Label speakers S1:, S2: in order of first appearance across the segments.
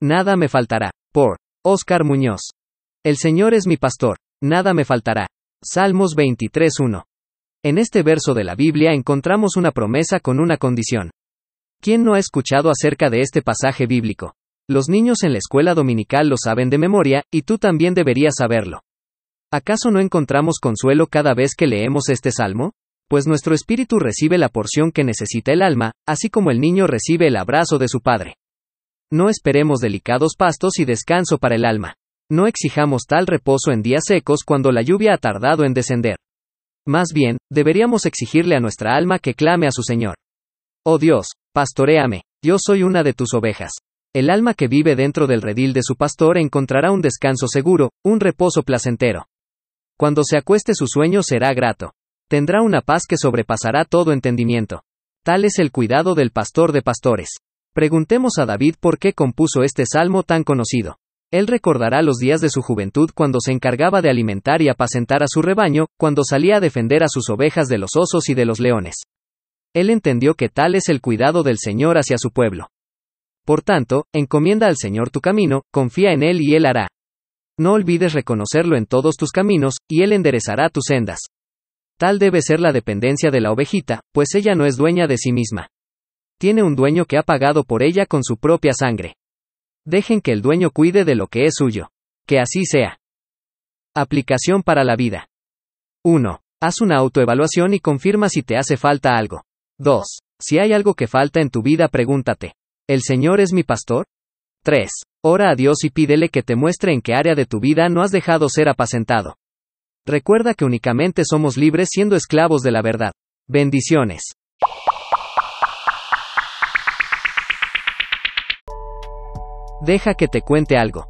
S1: Nada me faltará. Por Oscar Muñoz. El Señor es mi pastor. Nada me faltará. Salmos 23.1. En este verso de la Biblia encontramos una promesa con una condición. ¿Quién no ha escuchado acerca de este pasaje bíblico? Los niños en la escuela dominical lo saben de memoria, y tú también deberías saberlo. ¿Acaso no encontramos consuelo cada vez que leemos este salmo? Pues nuestro espíritu recibe la porción que necesita el alma, así como el niño recibe el abrazo de su padre. No esperemos delicados pastos y descanso para el alma. No exijamos tal reposo en días secos cuando la lluvia ha tardado en descender. Más bien, deberíamos exigirle a nuestra alma que clame a su Señor. Oh Dios, pastoreame, yo soy una de tus ovejas. El alma que vive dentro del redil de su pastor encontrará un descanso seguro, un reposo placentero. Cuando se acueste su sueño será grato. Tendrá una paz que sobrepasará todo entendimiento. Tal es el cuidado del pastor de pastores. Preguntemos a David por qué compuso este salmo tan conocido. Él recordará los días de su juventud cuando se encargaba de alimentar y apacentar a su rebaño, cuando salía a defender a sus ovejas de los osos y de los leones. Él entendió que tal es el cuidado del Señor hacia su pueblo. Por tanto, encomienda al Señor tu camino, confía en Él y Él hará. No olvides reconocerlo en todos tus caminos, y Él enderezará tus sendas. Tal debe ser la dependencia de la ovejita, pues ella no es dueña de sí misma. Tiene un dueño que ha pagado por ella con su propia sangre. Dejen que el dueño cuide de lo que es suyo. Que así sea. Aplicación para la vida. 1. Haz una autoevaluación y confirma si te hace falta algo. 2. Si hay algo que falta en tu vida, pregúntate. ¿El Señor es mi pastor? 3. Ora a Dios y pídele que te muestre en qué área de tu vida no has dejado ser apacentado. Recuerda que únicamente somos libres siendo esclavos de la verdad. Bendiciones. Deja que te cuente algo.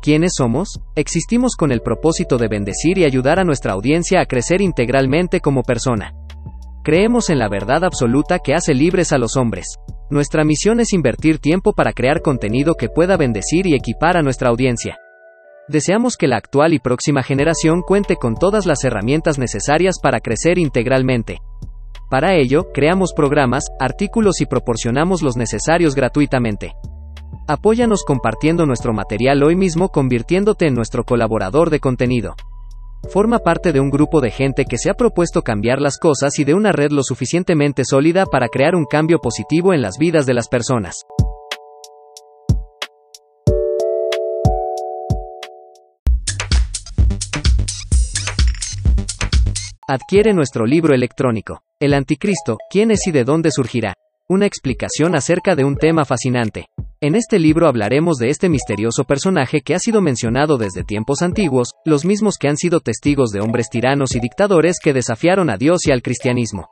S1: ¿Quiénes somos? Existimos con el propósito de bendecir y ayudar a nuestra audiencia a crecer integralmente como persona. Creemos en la verdad absoluta que hace libres a los hombres. Nuestra misión es invertir tiempo para crear contenido que pueda bendecir y equipar a nuestra audiencia. Deseamos que la actual y próxima generación cuente con todas las herramientas necesarias para crecer integralmente. Para ello, creamos programas, artículos y proporcionamos los necesarios gratuitamente. Apóyanos compartiendo nuestro material hoy mismo convirtiéndote en nuestro colaborador de contenido. Forma parte de un grupo de gente que se ha propuesto cambiar las cosas y de una red lo suficientemente sólida para crear un cambio positivo en las vidas de las personas. Adquiere nuestro libro electrónico, El Anticristo, ¿quién es y de dónde surgirá? Una explicación acerca de un tema fascinante. En este libro hablaremos de este misterioso personaje que ha sido mencionado desde tiempos antiguos, los mismos que han sido testigos de hombres tiranos y dictadores que desafiaron a Dios y al cristianismo.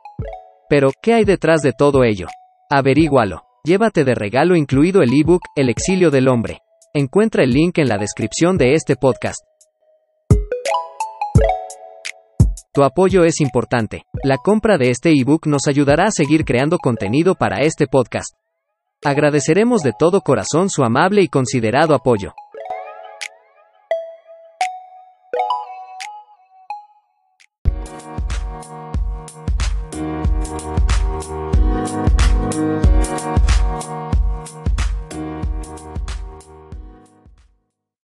S1: Pero, ¿qué hay detrás de todo ello? Averígualo. Llévate de regalo incluido el ebook El exilio del hombre. Encuentra el link en la descripción de este podcast. Tu apoyo es importante. La compra de este ebook nos ayudará a seguir creando contenido para este podcast. Agradeceremos de todo corazón su amable y considerado apoyo.